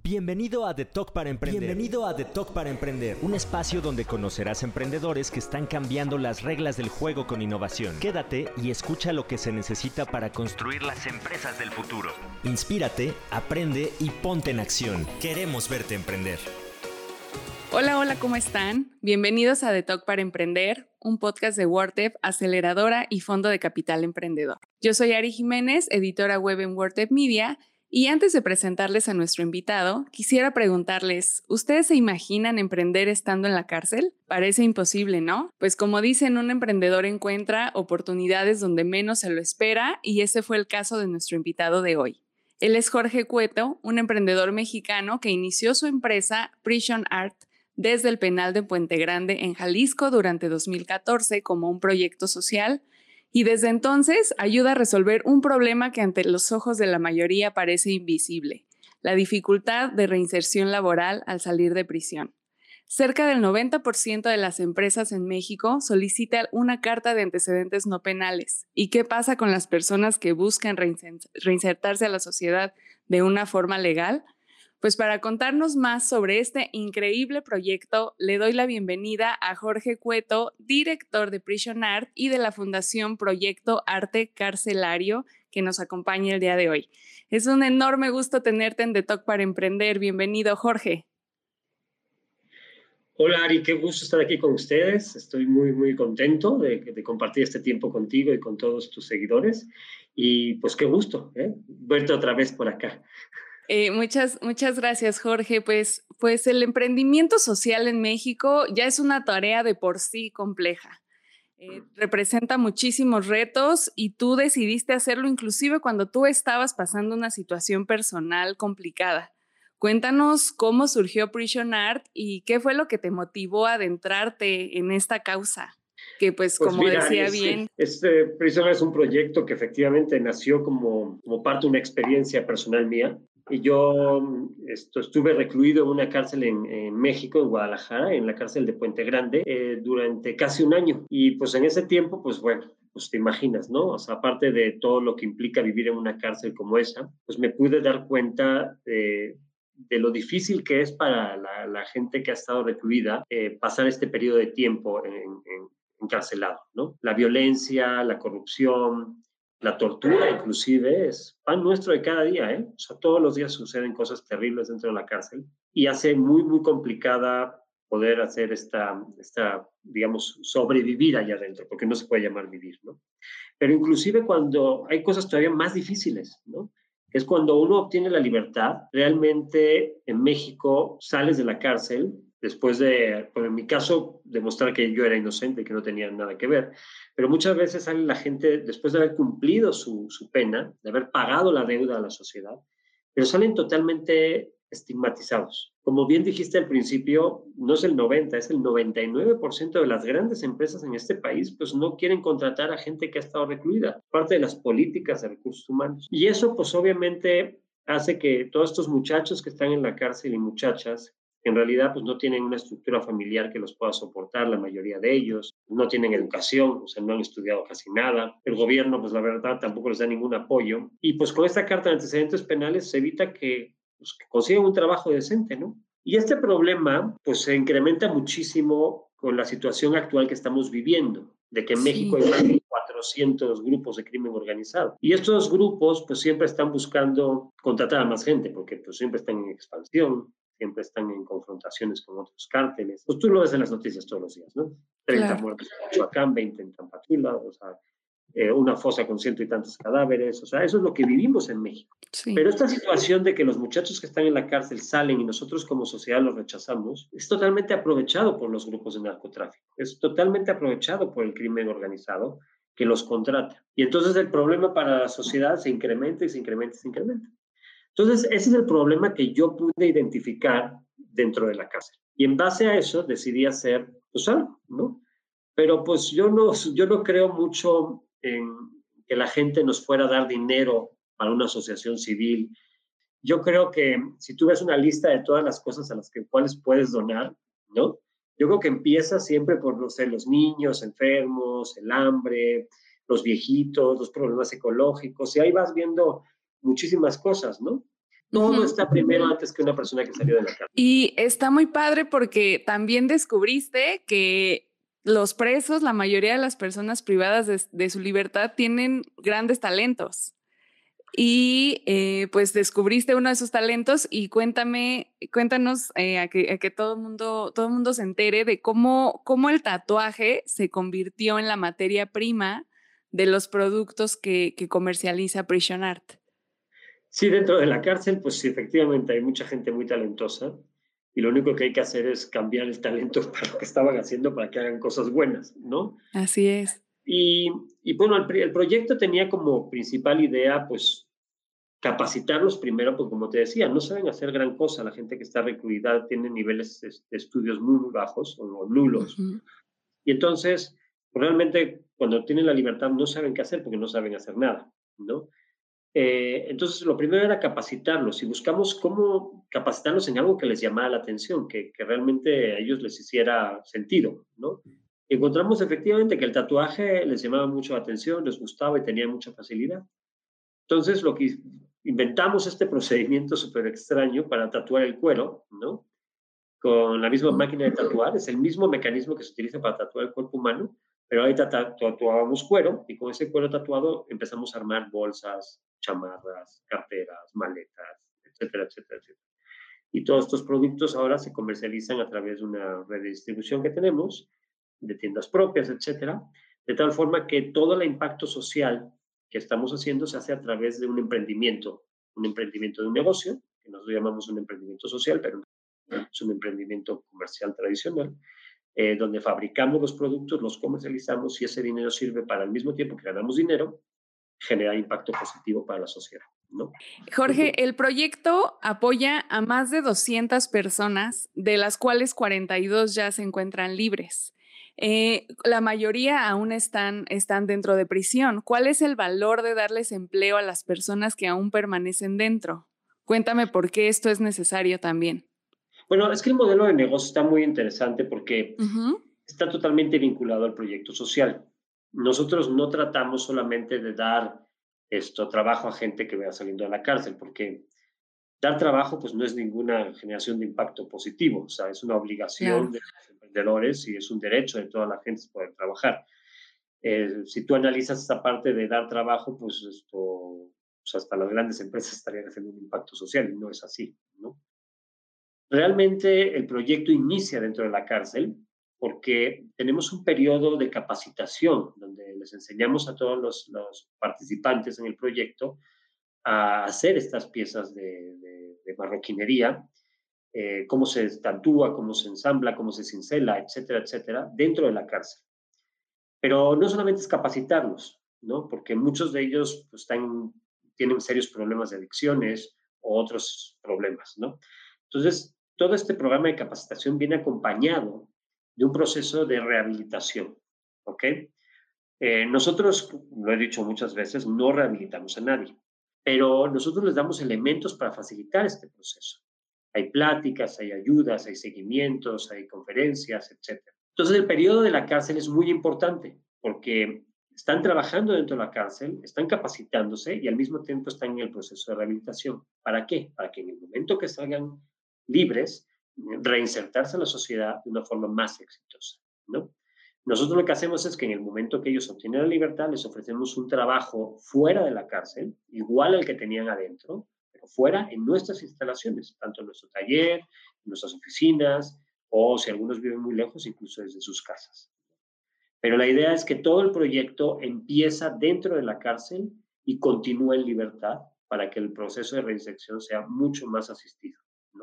Bienvenido a The Talk para Emprender. Bienvenido a The Talk para Emprender, un espacio donde conocerás emprendedores que están cambiando las reglas del juego con innovación. Quédate y escucha lo que se necesita para construir las empresas del futuro. Inspírate, aprende y ponte en acción. Queremos verte emprender. Hola, hola, ¿cómo están? Bienvenidos a The Talk para Emprender, un podcast de WordTep, aceleradora y fondo de capital emprendedor. Yo soy Ari Jiménez, editora web en WordTep Media y antes de presentarles a nuestro invitado, quisiera preguntarles, ¿ustedes se imaginan emprender estando en la cárcel? Parece imposible, ¿no? Pues como dicen, un emprendedor encuentra oportunidades donde menos se lo espera y ese fue el caso de nuestro invitado de hoy. Él es Jorge Cueto, un emprendedor mexicano que inició su empresa Prison Art desde el penal de Puente Grande en Jalisco durante 2014 como un proyecto social y desde entonces ayuda a resolver un problema que ante los ojos de la mayoría parece invisible, la dificultad de reinserción laboral al salir de prisión. Cerca del 90% de las empresas en México solicitan una carta de antecedentes no penales. ¿Y qué pasa con las personas que buscan reinsertarse a la sociedad de una forma legal? Pues para contarnos más sobre este increíble proyecto, le doy la bienvenida a Jorge Cueto, director de Prison Art y de la Fundación Proyecto Arte Carcelario, que nos acompaña el día de hoy. Es un enorme gusto tenerte en The Talk para Emprender. Bienvenido, Jorge. Hola Ari, qué gusto estar aquí con ustedes. Estoy muy, muy contento de, compartir este tiempo contigo y con todos tus seguidores. Y pues qué gusto, ¿eh? verte otra vez por acá. Eh, muchas, muchas gracias, Jorge. Pues, pues el emprendimiento social en México ya es una tarea de por sí compleja. Eh, representa muchísimos retos y tú decidiste hacerlo inclusive cuando tú estabas pasando una situación personal complicada. Cuéntanos cómo surgió Prison Art y qué fue lo que te motivó a adentrarte en esta causa que pues, pues como decía bien. Este Prison Art es un proyecto que efectivamente nació como, como parte de una experiencia personal mía. Y yo esto, estuve recluido en una cárcel en, México, en Guadalajara, en la cárcel de Puente Grande, eh, durante casi un año. Y pues en ese tiempo, pues bueno, pues te imaginas, ¿no? O sea, aparte de todo lo que implica vivir en una cárcel como esa, pues me pude dar cuenta de, lo difícil que es para la, gente que ha estado recluida eh, pasar este periodo de tiempo en, encarcelado, ¿no? La violencia, la corrupción, la tortura inclusive es pan nuestro de cada día, ¿eh? Todos los días suceden cosas terribles dentro de la cárcel y hace muy, muy complicada poder hacer esta, esta, digamos, sobrevivir allá adentro, porque no se puede llamar vivir, ¿no? Pero inclusive cuando hay cosas todavía más difíciles, ¿no? Es cuando uno obtiene la libertad, realmente en México sales de la cárcel después de, pues en mi caso, demostrar que yo era inocente, que no tenía nada que ver. Pero muchas veces sale la gente, después de haber cumplido su, pena, de haber pagado la deuda a la sociedad, pero salen totalmente estigmatizados. Como bien dijiste al principio, no es el 90, es el 99% de las grandes empresas en este país, pues no quieren contratar a gente que ha estado recluida, parte de las políticas de recursos humanos. Y eso, pues obviamente hace que todos estos muchachos que están en la cárcel y muchachas en realidad pues no tienen una estructura familiar que los pueda soportar, la mayoría de ellos, no tienen educación, o sea, no han estudiado casi nada, el gobierno pues la verdad tampoco les da ningún apoyo y pues con esta carta de antecedentes penales se evita que, pues, consigan un trabajo decente, ¿no? Y este problema pues se incrementa muchísimo con la situación actual que estamos viviendo, de que en México hay más de 400 grupos de crimen organizado. Y estos grupos pues siempre están buscando contratar a más gente, porque pues siempre están en expansión, siempre están en confrontaciones con otros cárteles. Pues tú lo ves en las noticias todos los días, ¿no? 30 muertos en Michoacán, 20 en Tampatula, o sea, eh, una fosa con ciento y tantos cadáveres, o sea, eso es lo que vivimos en México. Pero esta situación de que los muchachos que están en la cárcel salen y nosotros como sociedad los rechazamos, es totalmente aprovechado por los grupos de narcotráfico, es totalmente aprovechado por el crimen organizado que los contrata. Y entonces el problema para la sociedad se incrementa y se incrementa y se incrementa. Entonces, ese es el problema que yo pude identificar dentro de la cárcel. Y en base a eso decidí hacer pues ¿no? Pero pues yo no, yo no creo mucho en que la gente nos fuera a dar dinero para una asociación civil. Yo creo que si tú ves una lista de todas las cosas a las que, cuales puedes donar, ¿no? Yo creo que empieza siempre por, no sé, los niños enfermos, el hambre, los viejitos, los problemas ecológicos, y ahí vas viendo muchísimas cosas, ¿no? Todo está primero antes que una persona que salió de la cárcel. Y está muy padre porque también descubriste que los presos, la mayoría de las personas privadas de, su libertad, tienen grandes talentos. Y eh, pues descubriste uno de esos talentos y cuéntame, cuéntanos eh, a, que, que, todo el mundo, todo mundo se entere de cómo, cómo el tatuaje se convirtió en la materia prima de los productos que, que comercializa Prison Art. Sí, dentro de la cárcel, pues sí, efectivamente hay mucha gente muy talentosa y lo único que hay que hacer es cambiar el talento para lo que estaban haciendo para que hagan cosas buenas, ¿no? Así es. Y, y bueno, el, el, proyecto tenía como principal idea, pues, capacitarlos primero, porque como te decía, no saben hacer gran cosa. La gente que está recluida tiene niveles de estudios muy, bajos o, nulos. Y entonces, realmente, cuando tienen la libertad, no saben qué hacer porque no saben hacer nada, ¿no? Eh, entonces, lo primero era capacitarlos y buscamos cómo capacitarlos en algo que les llamara la atención, que, realmente a ellos les hiciera sentido. Encontramos efectivamente que el tatuaje les llamaba mucho la atención, les gustaba y tenía mucha facilidad. Entonces, lo que inventamos este procedimiento súper extraño para tatuar el cuero. Con la misma máquina de tatuar, es el mismo mecanismo que se utiliza para tatuar el cuerpo humano, pero ahí tatuábamos cuero y con ese cuero tatuado empezamos a armar bolsas, chamarras, carteras, maletas, etcétera, etcétera, etcétera. Y todos estos productos ahora se comercializan a través de una red de distribución que tenemos, de tiendas propias, etcétera, de tal forma que todo el impacto social que estamos haciendo se hace a través de un emprendimiento, un emprendimiento de un negocio, que nosotros llamamos un emprendimiento social, pero es un emprendimiento comercial tradicional, eh, donde fabricamos los productos, los comercializamos y ese dinero sirve para al mismo tiempo que ganamos dinero, generar impacto positivo para la sociedad. ¿no? Jorge, el proyecto apoya a más de 200 personas, de las cuales 42 ya se encuentran libres. Eh, la mayoría aún están, están dentro de prisión. ¿Cuál es el valor de darles empleo a las personas que aún permanecen dentro? Cuéntame por qué esto es necesario también. Bueno, es que el modelo de negocio está muy interesante porque está totalmente vinculado al proyecto social. Nosotros no tratamos solamente de dar esto trabajo a gente que vaya saliendo de la cárcel, porque dar trabajo pues no es ninguna generación de impacto positivo, o sea, es una obligación de los emprendedores y es un derecho de toda la gente poder trabajar. Eh, si tú analizas esta parte de dar trabajo, pues esto, pues, hasta las grandes empresas estarían haciendo un impacto social y no es así. Realmente el proyecto inicia dentro de la cárcel porque tenemos un periodo de capacitación donde les enseñamos a todos los, participantes en el proyecto a hacer estas piezas de, marroquinería, eh, cómo se tatúa, cómo se ensambla, cómo se cincela, etcétera, etcétera, dentro de la cárcel. Pero no solamente es capacitarlos, ¿no? Porque muchos de ellos pues, están, tienen serios problemas de adicciones o otros problemas, ¿no? Entonces, todo este programa de capacitación viene acompañado de un proceso de rehabilitación, ¿ok? Eh, nosotros, lo he dicho muchas veces, no rehabilitamos a nadie, pero nosotros les damos elementos para facilitar este proceso. Hay pláticas, hay ayudas, hay seguimientos, hay conferencias, etc. Entonces, el periodo de la cárcel es muy importante porque están trabajando dentro de la cárcel, están capacitándose y al mismo tiempo están en el proceso de rehabilitación. ¿Para qué? Para que en el momento que salgan libres, reinsertarse en la sociedad de una forma más exitosa, ¿no? Nosotros lo que hacemos es que en el momento que ellos obtienen la libertad, les ofrecemos un trabajo fuera de la cárcel, igual al que tenían adentro, pero fuera en nuestras instalaciones, tanto en nuestro taller, en nuestras oficinas, o si algunos viven muy lejos, incluso desde sus casas. Pero la idea es que todo el proyecto empieza dentro de la cárcel y continúa en libertad para que el proceso de reinserción sea mucho más asistido.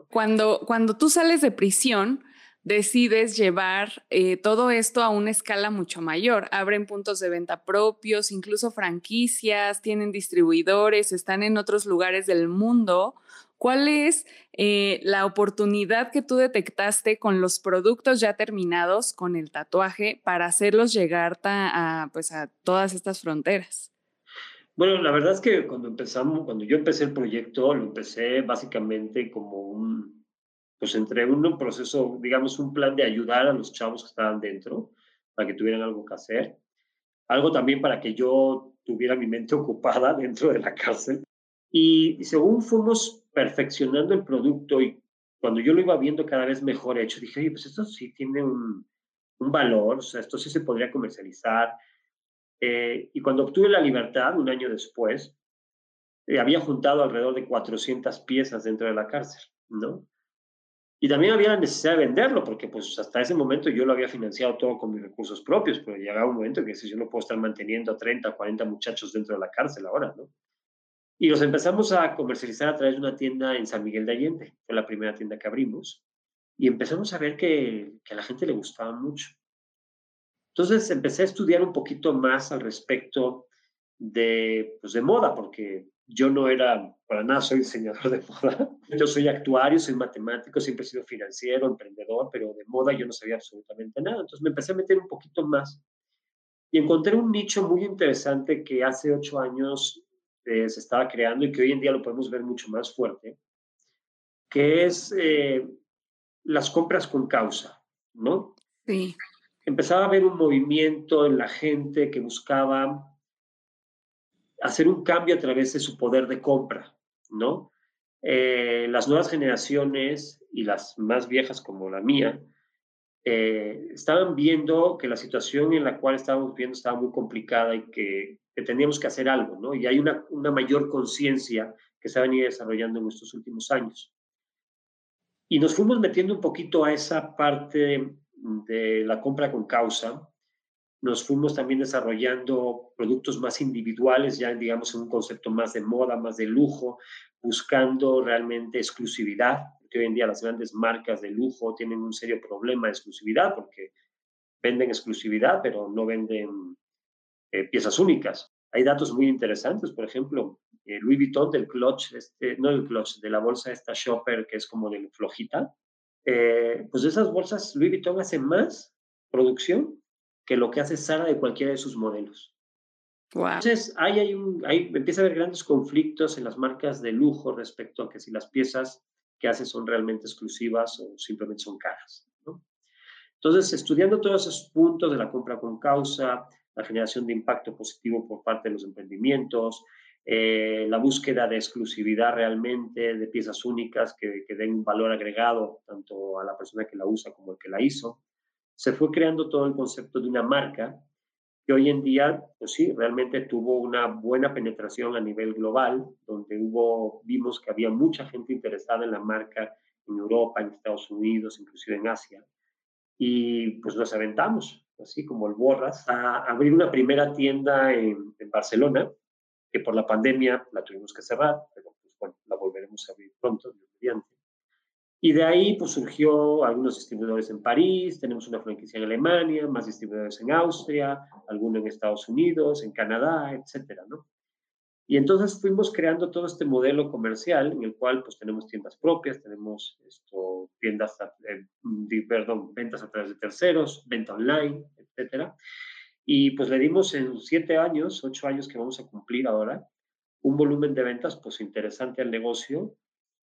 Cuando, cuando tú sales de prisión, decides llevar eh, todo esto a una escala mucho mayor. Abren puntos de venta propios, incluso franquicias, tienen distribuidores, están en otros lugares del mundo. ¿Cuál es eh, la oportunidad que tú detectaste con los productos ya terminados, con el tatuaje, para hacerlos llegar a, pues, a todas estas fronteras? Bueno, la verdad es que cuando empezamos, cuando yo empecé el proyecto, lo empecé básicamente como un, pues entre un proceso, digamos, un plan de ayudar a los chavos que estaban dentro, para que tuvieran algo que hacer. Algo también para que yo tuviera mi mente ocupada dentro de la cárcel. Y según fuimos perfeccionando el producto y cuando yo lo iba viendo cada vez mejor hecho, dije, oye, pues esto sí tiene un, un valor, o sea, esto sí se podría comercializar. Eh, y cuando obtuve la libertad, un año después, eh, había juntado alrededor de 400 piezas dentro de la cárcel, ¿no? Y también había la necesidad de venderlo, porque pues hasta ese momento yo lo había financiado todo con mis recursos propios, pero llegaba un momento que si yo no puedo estar manteniendo a 30, 40 muchachos dentro de la cárcel ahora, ¿no? Y los empezamos a comercializar a través de una tienda en San Miguel de Allende, fue la primera tienda que abrimos, y empezamos a ver que, que a la gente le gustaba mucho. Entonces empecé a estudiar un poquito más al respecto de, pues, de moda, porque yo no era, para nada soy diseñador de moda. Yo soy actuario, soy matemático, siempre he sido financiero, emprendedor, pero de moda yo no sabía absolutamente nada. Entonces me empecé a meter un poquito más y encontré un nicho muy interesante que hace ocho años eh, se estaba creando y que hoy en día lo podemos ver mucho más fuerte, que es eh, las compras con causa, ¿no? Sí. Empezaba a haber un movimiento en la gente que buscaba hacer un cambio a través de su poder de compra, ¿no? Eh, las nuevas generaciones y las más viejas como la mía eh, estaban viendo que la situación en la cual estábamos viendo estaba muy complicada y que, teníamos que hacer algo, ¿no? Y hay una, una mayor conciencia que se ha venido desarrollando en estos últimos años. Y nos fuimos metiendo un poquito a esa parte de la compra con causa, nos fuimos también desarrollando productos más individuales, ya digamos en un concepto más de moda, más de lujo, buscando realmente exclusividad, porque hoy en día las grandes marcas de lujo tienen un serio problema de exclusividad porque venden exclusividad, pero no venden eh, piezas únicas. Hay datos muy interesantes, por ejemplo, eh, Louis Vuitton del clutch, este, no del clutch, de la bolsa esta shopper que es como de flojita, eh, pues de esas bolsas Louis Vuitton hace más producción que lo que hace Sara de cualquiera de sus modelos. Entonces, ahí hay un, ahí empieza a haber grandes conflictos en las marcas de lujo respecto a que si las piezas que hace son realmente exclusivas o simplemente son caras. Entonces, estudiando todos esos puntos de la compra con causa, la generación de impacto positivo por parte de los emprendimientos, eh, la búsqueda de exclusividad realmente, de piezas únicas que, den un valor agregado tanto a la persona que la usa como el que la hizo, se fue creando todo el concepto de una marca que hoy en día, pues sí, realmente tuvo una buena penetración a nivel global, donde hubo, vimos que había mucha gente interesada en la marca en Europa, en Estados Unidos, inclusive en Asia. Y pues nos aventamos, así como el Borras, a abrir una primera tienda en, en Barcelona, que por la pandemia la tuvimos que cerrar, pero pues bueno, la volveremos a abrir pronto, mediante. Y de ahí pues surgió algunos distribuidores en París, tenemos una franquicia en Alemania, más distribuidores en Austria, algunos en Estados Unidos, en Canadá, etcétera, ¿no? Y entonces fuimos creando todo este modelo comercial en el cual pues tenemos tiendas propias, tenemos esto, tiendas, eh, perdón, ventas a través de terceros, venta online, etcétera. Y pues le dimos en siete años, ocho años que vamos a cumplir ahora, un volumen de ventas pues interesante al negocio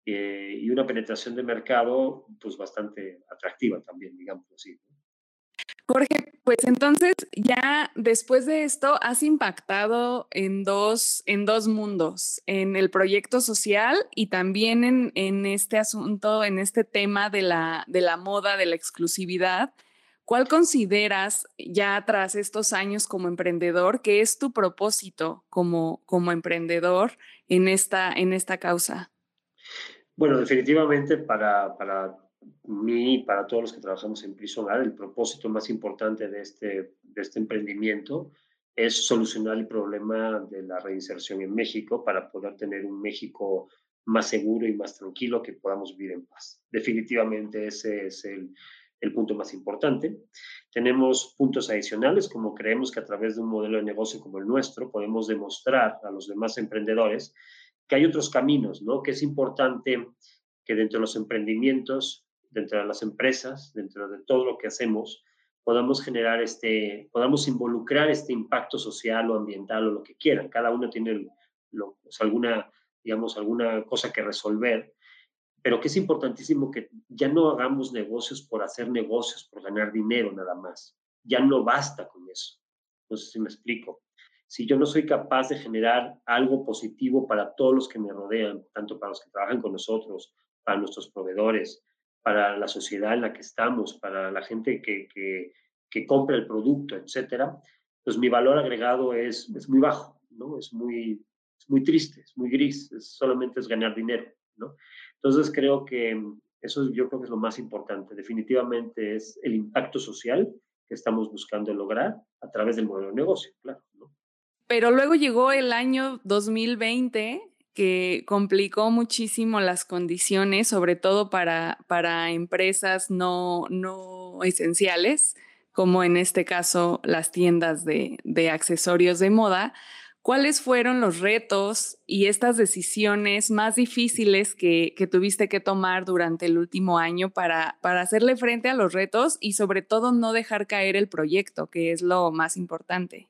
eh, y una penetración de mercado pues bastante atractiva también, digamos así. Jorge, pues entonces ya después de esto has impactado en dos, en dos mundos, en el proyecto social y también en, en este asunto, en este tema de la, de la moda, de la exclusividad. ¿Cuál consideras ya tras estos años como emprendedor que es tu propósito como, como emprendedor en esta, en esta causa? Bueno, definitivamente para, para mí y para todos los que trabajamos en Prisonar, el propósito más importante de este, de este emprendimiento es solucionar el problema de la reinserción en México para poder tener un México más seguro y más tranquilo que podamos vivir en paz. Definitivamente ese es el, el punto más importante. Tenemos puntos adicionales, como creemos que a través de un modelo de negocio como el nuestro podemos demostrar a los demás emprendedores que hay otros caminos, ¿no? Que es importante que dentro de los emprendimientos, dentro de las empresas, dentro de todo lo que hacemos, podamos generar este, podamos involucrar este impacto social o ambiental o lo que quieran. Cada uno tiene lo, alguna, digamos, alguna cosa que resolver, pero que es importantísimo que ya no hagamos negocios por hacer negocios, por ganar dinero nada más. Ya no basta con eso. No sé si me explico. si yo no soy capaz de generar algo positivo para todos los que me rodean, tanto para los que trabajan con nosotros, para nuestros proveedores, para la sociedad en la que estamos, para la gente que, que, que compra el producto, etcétera, pues mi valor agregado es, es muy bajo, ¿no? Es muy, es muy triste, es muy gris, solamente es ganar dinero, ¿no? Entonces creo que eso yo creo que es lo más importante. Definitivamente es el impacto social que estamos buscando lograr a través del modelo de negocio, claro, ¿no? Pero luego llegó el año 2020 que complicó muchísimo las condiciones, sobre todo para, para empresas no, no esenciales, como en este caso las tiendas de, de accesorios de moda. ¿Cuáles fueron los retos y estas decisiones más difíciles que, que, tuviste que tomar durante el último año para, para hacerle frente a los retos y sobre todo no dejar caer el proyecto, que es lo más importante?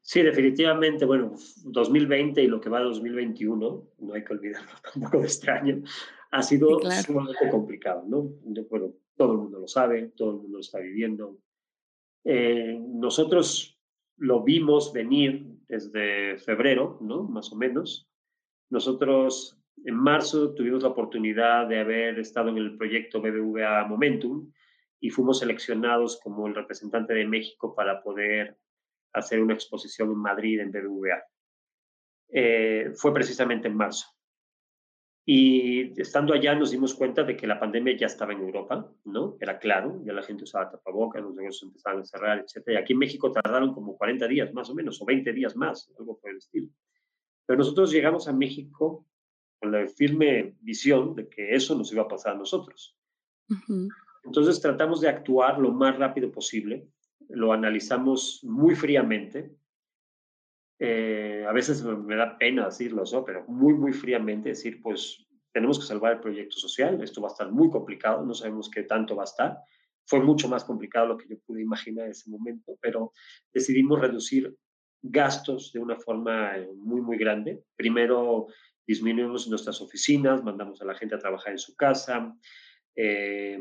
Sí, definitivamente, bueno, 2020 y lo que va a 2021, no hay que olvidarlo tampoco de este año, ha sido sumamente complicado, ¿no? Bueno, todo el mundo lo sabe, todo el mundo lo está viviendo. Eh, nosotros lo vimos venir desde febrero, ¿no? Más o menos. Nosotros en marzo tuvimos la oportunidad de haber estado en el proyecto BBVA Momentum y fuimos seleccionados como el representante de México para poder hacer una exposición en Madrid, en BBVA. Eh, fue precisamente en marzo. Y estando allá nos dimos cuenta de que la pandemia ya estaba en Europa, ¿no? Era claro, ya la gente usaba tapabocas, los negocios empezaban a cerrar, etc. Y aquí en México tardaron como 40 días más o menos, o 20 días más, algo por el estilo. Pero nosotros llegamos a México con la firme visión de que eso nos iba a pasar a nosotros. Entonces tratamos de actuar lo más rápido posible, lo analizamos muy fríamente. Eh, a veces me da pena decirlo, ¿no? pero muy, muy fríamente decir, pues tenemos que salvar el proyecto social, esto va a estar muy complicado, no sabemos qué tanto va a estar. Fue mucho más complicado lo que yo pude imaginar en ese momento, pero decidimos reducir gastos de una forma eh, muy, muy grande. Primero disminuimos nuestras oficinas, mandamos a la gente a trabajar en su casa. Eh,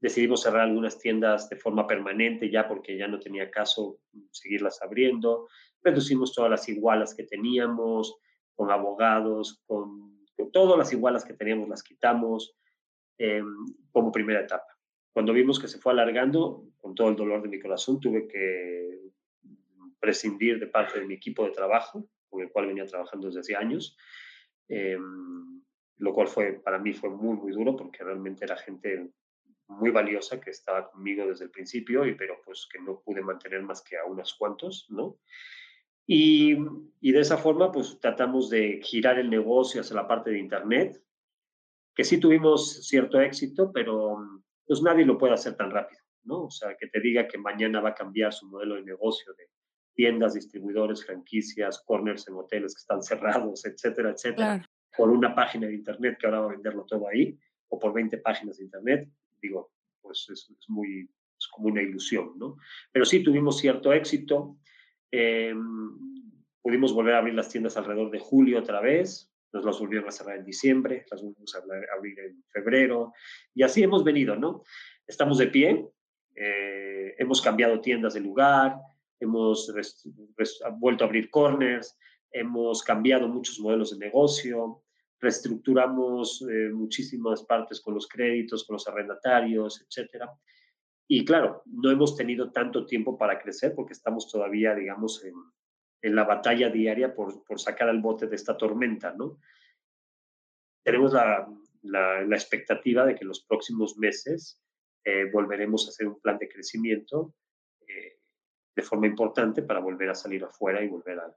Decidimos cerrar algunas tiendas de forma permanente ya porque ya no tenía caso seguirlas abriendo. Reducimos todas las igualas que teníamos, con abogados, con, todas las igualas que teníamos las quitamos em, como primera etapa. Cuando vimos que se fue alargando, con todo el dolor de mi corazón, tuve que prescindir de parte de mi equipo de trabajo, con el cual venía trabajando desde hace años, em, lo cual fue para mí fue muy, muy duro porque realmente era gente muy valiosa que estaba conmigo desde el principio, y, pero pues que no pude mantener más que a unos cuantos, ¿no? Y, y, de esa forma, pues tratamos de girar el negocio hacia la parte de Internet, que sí tuvimos cierto éxito, pero pues nadie lo puede hacer tan rápido, ¿no? O sea, que te diga que mañana va a cambiar su modelo de negocio de tiendas, distribuidores, franquicias, corners en hoteles que están cerrados, etcétera, etcétera, por una página de Internet que ahora va a venderlo todo ahí, o por 20 páginas de Internet, digo, pues es, muy, es como una ilusión, ¿no? Pero sí tuvimos cierto éxito. Em, pudimos volver a abrir las tiendas alrededor de julio otra vez, nos las volvieron a cerrar en diciembre, las volvimos a abrir en febrero, y así hemos venido, ¿no? Estamos de pie, eh, hemos cambiado tiendas de lugar, hemos vuelto a abrir corners, hemos cambiado muchos modelos de negocio, reestructuramos eh, muchísimas partes con los créditos, con los arrendatarios, etcétera. Y claro, no hemos tenido tanto tiempo para crecer porque estamos todavía, digamos, en, en la batalla diaria por, por, sacar al bote de esta tormenta, ¿no? Tenemos la, la, la expectativa de que en los próximos meses eh, volveremos a hacer un plan de crecimiento eh, de forma importante para volver a salir afuera y volver a,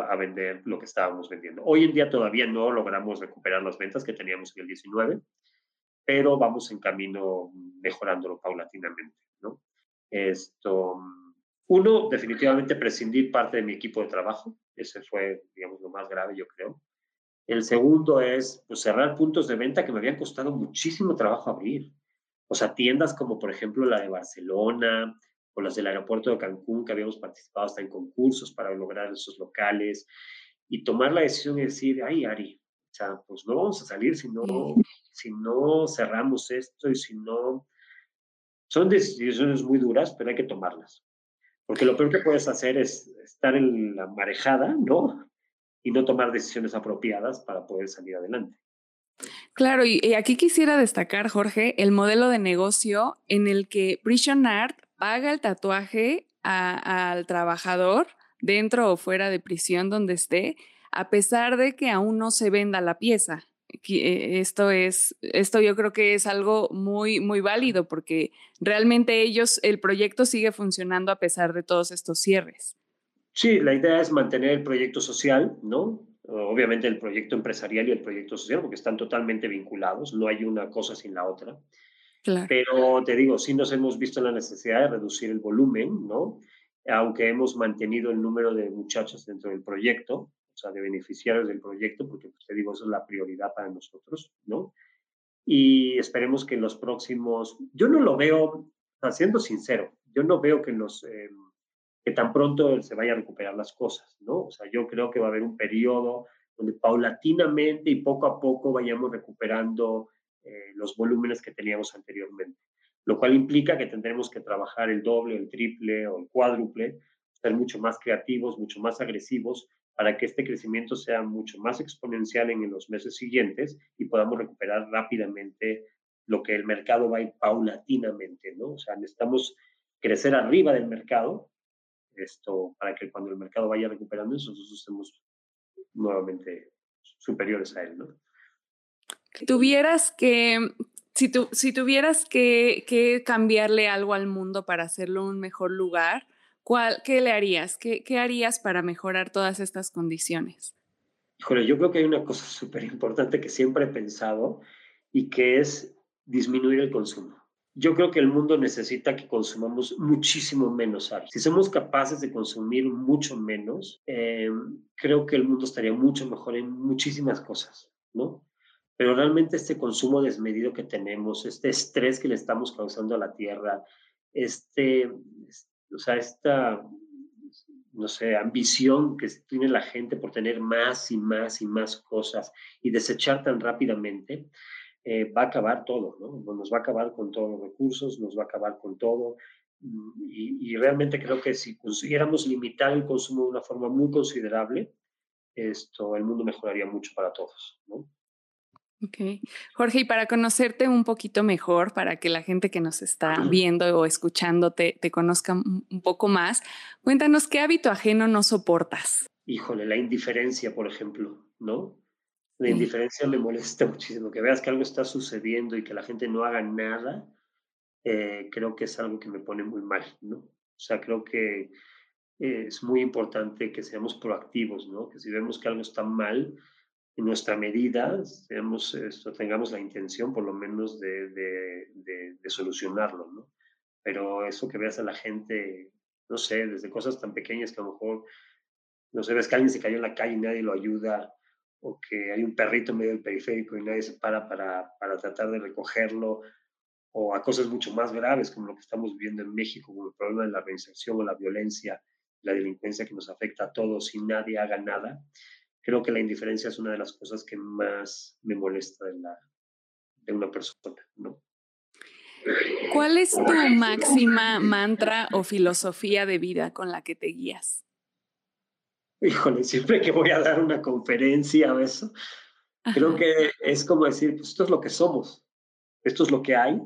a, vender lo que estábamos vendiendo. Hoy en día todavía no logramos recuperar las ventas que teníamos en el 19, pero vamos en camino mejorándolo paulatinamente. ¿no? Esto, uno, definitivamente prescindir parte de mi equipo de trabajo. Ese fue, digamos, lo más grave, yo creo. El segundo es pues, cerrar puntos de venta que me habían costado muchísimo trabajo abrir. O sea, tiendas como por ejemplo la de Barcelona, o las del aeropuerto de Cancún, que habíamos participado hasta en concursos para lograr esos locales, y tomar la decisión y decir, ay, Ari, o sea, pues no vamos a salir si no, si no cerramos esto y si no... Son decisiones muy duras, pero hay que tomarlas. Porque lo peor que puedes hacer es estar en la marejada, ¿no? Y no tomar decisiones apropiadas para poder salir adelante. Claro, y, aquí quisiera destacar, Jorge, el modelo de negocio en el que Prison Art paga el tatuaje al trabajador dentro o fuera de prisión donde esté, a pesar de que aún no se venda la pieza. Eh, esto es, esto yo creo que es algo muy, muy válido porque realmente ellos, el proyecto sigue funcionando a pesar de todos estos cierres. Sí, la idea es mantener el proyecto social, ¿no? Obviamente el proyecto empresarial y el proyecto social, porque están totalmente vinculados, no hay una cosa sin la otra. Claro. Pero te digo, sí nos hemos visto la necesidad de reducir el volumen, ¿no? Aunque hemos mantenido el número de muchachos dentro del proyecto, o sea, de beneficiarios del proyecto, porque pues, te digo, eso es la prioridad para nosotros, ¿no? Y esperemos que en los próximos, yo no lo veo, siendo sincero, yo no veo que los, eh, que tan pronto se vayan a recuperar las cosas, ¿no? O sea, yo creo que va a haber un periodo donde paulatinamente y poco a poco vayamos recuperando eh, los volúmenes que teníamos anteriormente, lo cual implica que tendremos que trabajar el doble, el triple o el cuádruple, ser mucho más creativos, mucho más agresivos para que este crecimiento sea mucho más exponencial en los meses siguientes y podamos recuperar rápidamente lo que el mercado va a ir paulatinamente, ¿no? O sea, necesitamos crecer arriba del mercado esto para que cuando el mercado vaya recuperando nosotros estemos nuevamente superiores a él, ¿no? Tuvieras que, si, tu, si tuvieras que, que cambiarle algo al mundo para hacerlo un mejor lugar, ¿Cuál, ¿Qué le harías? ¿Qué, ¿Qué harías para mejorar todas estas condiciones? Híjole, yo creo que hay una cosa súper importante que siempre he pensado y que es disminuir el consumo. Yo creo que el mundo necesita que consumamos muchísimo menos arte. Si somos capaces de consumir mucho menos, eh, creo que el mundo estaría mucho mejor en muchísimas cosas, ¿no? Pero realmente este consumo desmedido que tenemos, este estrés que le estamos causando a la Tierra, este, o sea, esta, no sé, ambición que tiene la gente por tener más y más y más cosas y desechar tan rápidamente, eh, va a acabar todo, ¿no? Nos va a acabar con todos los recursos, nos va a acabar con todo. Mm, y, realmente creo que si consiguiéramos limitar el consumo de una forma muy considerable, esto, el mundo mejoraría mucho para todos, ¿no? Ok. Jorge, y para conocerte un poquito mejor, para que la gente que nos está viendo o escuchando te, conozca un poco más, cuéntanos qué hábito ajeno no soportas. Híjole, la indiferencia, por ejemplo, ¿no? La indiferencia me molesta muchísimo. Que veas que algo está sucediendo y que la gente no haga nada, eh, creo que es algo que me pone muy mal, ¿no? O sea, creo que es muy importante que seamos proactivos, ¿no? Que si vemos que algo está mal, en nuestra medida tengamos, la intención por lo menos de, solucionarlo, ¿no? Pero eso que veas a la gente, no sé, desde cosas tan pequeñas que a lo mejor, no sé, ves que alguien se cayó en la calle y nadie lo ayuda, o que hay un perrito en medio del periférico y nadie se para para, para tratar de recogerlo, o a cosas mucho más graves como lo que estamos viviendo en México, como el problema de la reinserción o la violencia, la delincuencia que nos afecta a todos y nadie haga nada creo que la indiferencia es una de las cosas que más me molesta de, la, de una persona, ¿no? ¿Cuál es tu máxima mantra o filosofía de vida con la que te guías? Híjole, siempre que voy a dar una conferencia o eso, creo que es como decir, pues esto es lo que somos, esto es lo que hay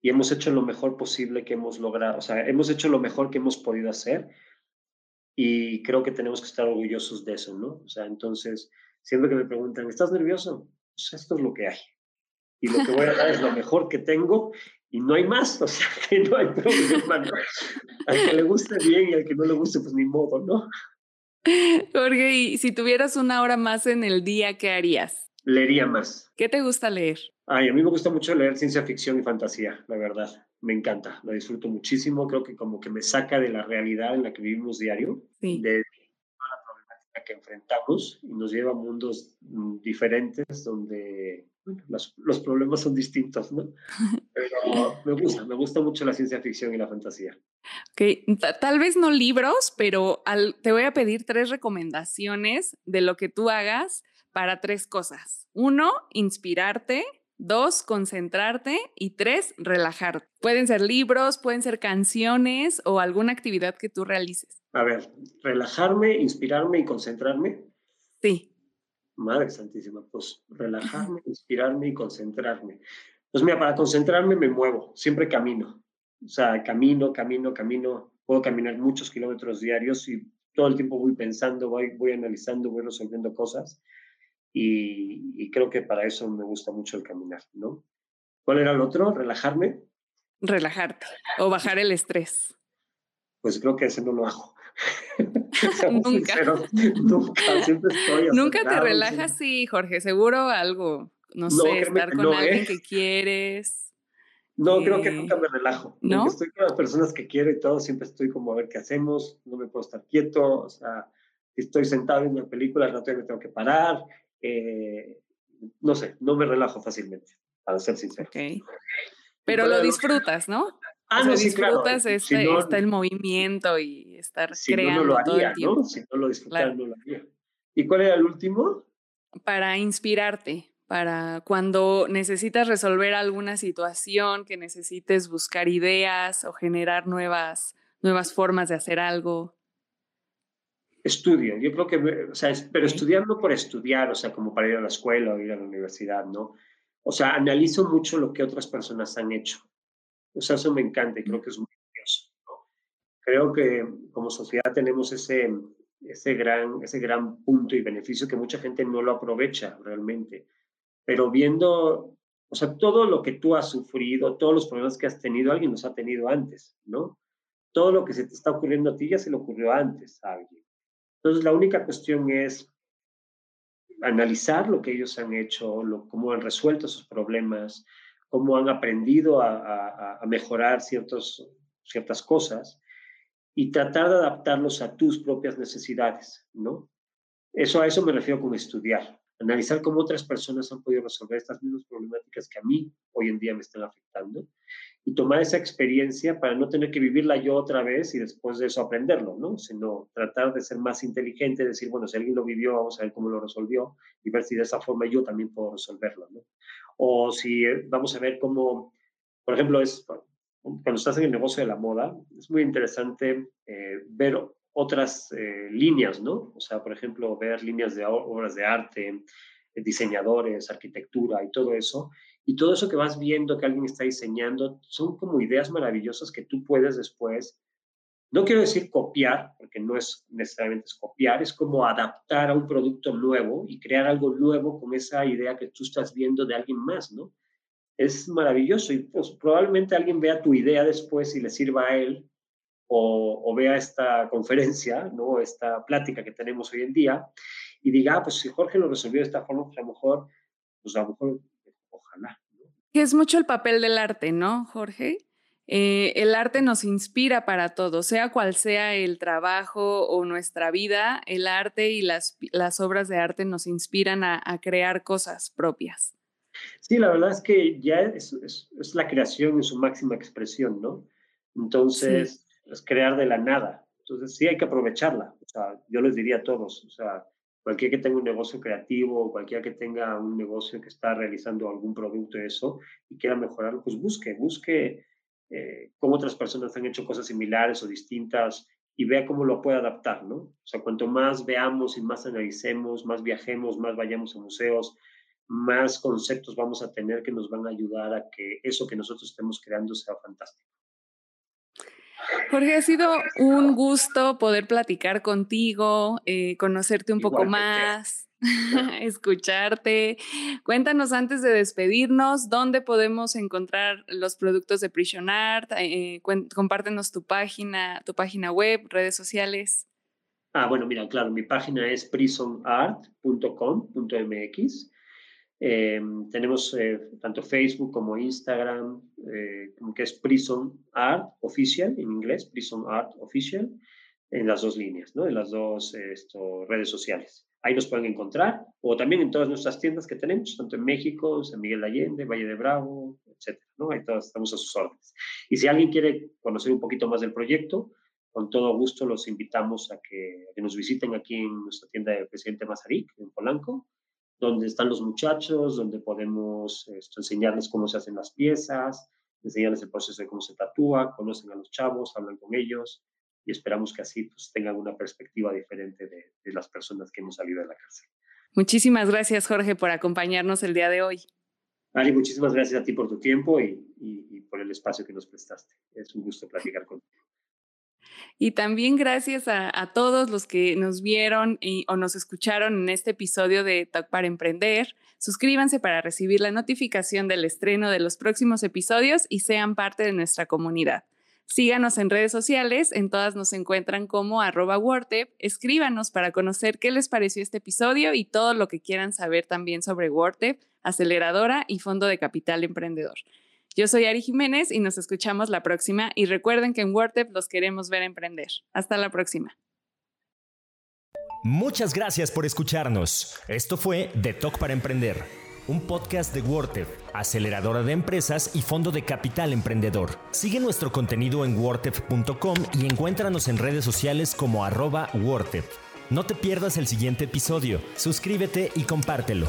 y hemos hecho lo mejor posible que hemos logrado, o sea, hemos hecho lo mejor que hemos podido hacer y creo que tenemos que estar orgullosos de eso, ¿no? O sea, entonces, siempre que me preguntan, ¿estás nervioso? Pues esto es lo que hay. Y lo que voy a dar es lo mejor que tengo y no hay más, o sea, que no hay problema, ¿no? Al que le guste bien y al que no le guste, pues ni modo, ¿no? Jorge, y si tuvieras una hora más en el día, ¿qué harías? Leería más. ¿Qué te gusta leer? Ay, a mí me gusta mucho leer ciencia ficción y fantasía, la verdad me encanta, lo disfruto muchísimo, creo que como que me saca de la realidad en la que vivimos diario, de toda la problemática que enfrentamos y nos lleva a mundos mm, diferentes donde los, los, problemas son distintos, ¿no? Pero me gusta, me gusta mucho la ciencia ficción y la fantasía. Ok, tal vez no libros, pero al, te voy a pedir tres recomendaciones de lo que tú hagas para tres cosas. Uno, inspirarte. dos, concentrarte y tres, relajarte. Pueden ser libros, pueden ser canciones o alguna actividad que tú realices. A ver, relajarme, inspirarme y concentrarme. Sí. Madre Santísima, pues relajarme, inspirarme y concentrarme. Pues mira, para concentrarme me muevo, siempre camino. O sea, camino, camino, camino. Puedo caminar muchos kilómetros diarios y todo el tiempo voy pensando, voy, voy analizando, voy resolviendo cosas. Y, creo que para eso me gusta mucho el caminar, ¿no? ¿Cuál era el otro? ¿Relajarme? Relajarte o bajar el estrés. Pues creo que ese no lo hago. nunca. nunca, siempre estoy. Nunca te relajas, sí, Jorge, seguro algo, no, sé, estar con alguien ¿eh? que quieres. No, creo que eh, nunca me relajo. ¿No? Estoy con las personas que quiero y todo, siempre estoy como a ver qué hacemos, no me puedo estar quieto, o sea, estoy sentado en una película, al rato me tengo que parar, eh, no sé, no me relajo fácilmente, para ser sincero. Pero lo disfrutas, ¿no? Ah, no, disfrutas este, está el movimiento y estar si creando no, lo haría, todo el tiempo. ¿no? Si no lo disfrutara, no lo haría. ¿Y cuál era el último? Para inspirarte, para cuando necesitas resolver alguna situación, que necesites buscar ideas o generar nuevas, nuevas formas de hacer algo estudio. Yo creo que, o sea, pero estudiando por estudiar, o sea, como para ir a la escuela o ir a la universidad, ¿no? O sea, analizo mucho lo que otras personas han hecho. O sea, eso me encanta y creo que es muy curioso, ¿no? Creo que como sociedad tenemos ese, ese, gran, ese gran punto y beneficio que mucha gente no lo aprovecha realmente. Pero viendo, o sea, todo lo que tú has sufrido, todos los problemas que has tenido, alguien los ha tenido antes, ¿no? Todo lo que se te está ocurriendo a ti ya se le ocurrió antes a alguien. Entonces, la única cuestión es analizar lo que ellos han hecho, lo, cómo han resuelto sus problemas, cómo han aprendido a, mejorar ciertos, ciertas cosas y tratar de adaptarlos a tus propias necesidades, ¿no? Eso a eso me refiero con estudiar, analizar cómo otras personas han podido resolver estas mismas problemáticas que a mí hoy en día me están afectando y tomar esa experiencia para no tener que vivirla yo otra vez y después de eso aprenderlo, ¿no? Sino tratar de ser más inteligente, decir, bueno, si alguien lo vivió, vamos a ver cómo lo resolvió y ver si de esa forma yo también puedo resolverlo, ¿no? O si eh, vamos a ver cómo, por ejemplo, es cuando estás en el negocio de la moda, es muy interesante eh, ver otras eh, líneas, ¿no? O sea, por ejemplo, ver líneas de obras de arte, diseñadores, arquitectura y todo eso, y todo eso que vas viendo que alguien está diseñando son como ideas maravillosas que tú puedes después, no quiero decir copiar, porque no es necesariamente copiar, es como adaptar a un producto nuevo y crear algo nuevo con esa idea que tú estás viendo de alguien más, ¿no? Es maravilloso y pues, probablemente alguien vea tu idea después y le sirva a él o, vea esta conferencia, ¿no? esta plática que tenemos hoy en día y diga, ah, pues si Jorge lo resolvió de esta forma, pues a lo mejor, pues a lo mejor ojalá. Que es mucho el papel del arte, ¿no, Jorge? Eh, el arte nos inspira para todo, sea cual sea el trabajo o nuestra vida, el arte y las, las obras de arte nos inspiran a, crear cosas propias. Sí, la verdad es que ya es, es, la creación en su máxima expresión, ¿no? Entonces, es crear de la nada. Entonces, sí hay que aprovecharla. O sea, yo les diría a todos, o sea, cualquiera que tenga un negocio creativo, cualquiera que tenga un negocio que está realizando algún producto de eso y quiera mejorarlo, pues busque, busque eh, cómo otras personas han hecho cosas similares o distintas y vea cómo lo puede adaptar, ¿no? O sea, cuanto más veamos y más analicemos, más viajemos, más vayamos a museos, más conceptos vamos a tener que nos van a ayudar a que eso que nosotros estemos creando sea fantástico. Jorge, ha sido un gusto poder platicar contigo, eh, conocerte un poco más, escucharte. Cuéntanos antes de despedirnos, ¿dónde podemos encontrar los productos de Prison Art? Eh, compártenos tu página, tu página web, redes sociales. Ah, bueno, mira, claro, mi página es prisonart.com.mx. Em, tenemos eh, tanto Facebook como Instagram, eh, que es Prison Art Official en inglés, Prison Art Official, en las dos líneas, ¿no? en las dos redes sociales. Ahí nos pueden encontrar, o también en todas nuestras tiendas que tenemos, tanto en México, San Miguel de Allende, Valle de Bravo, etc. ¿no? Ahí estamos a sus órdenes. Y si alguien quiere conocer un poquito más del proyecto, con todo gusto los invitamos a que, que nos visiten aquí en nuestra tienda de Presidente Mazarik, en Polanco, donde están los muchachos, donde podemos esto, enseñarles cómo se hacen las piezas, enseñarles el proceso de cómo se tatúa, conocen a los chavos, hablan con ellos y esperamos que así pues, tengan una perspectiva diferente de, de las personas que hemos salido de la cárcel. Muchísimas gracias, Jorge, por acompañarnos el día de hoy. Ali, muchísimas gracias a ti por tu tiempo y, y, y por el espacio que nos prestaste. Es un gusto platicar contigo. Y también gracias a, todos los que nos vieron y, o nos escucharon en este episodio de Talk para Emprender. Suscríbanse para recibir la notificación del estreno de los próximos episodios y sean parte de nuestra comunidad. Síganos en redes sociales, en todas nos encuentran como arroba. Escríbanos para conocer qué les pareció este episodio y todo lo que quieran saber también sobre WordTep, aceleradora y fondo de capital emprendedor. Yo soy Ari Jiménez y nos escuchamos la próxima y recuerden que en WordTep los queremos ver emprender. Hasta la próxima. Muchas gracias por escucharnos. Esto fue The Talk para Emprender, un podcast de WordTep, aceleradora de empresas y fondo de capital emprendedor. Sigue nuestro contenido en wordtep.com y encuéntranos en redes sociales como arroba. No te pierdas el siguiente episodio, suscríbete y compártelo.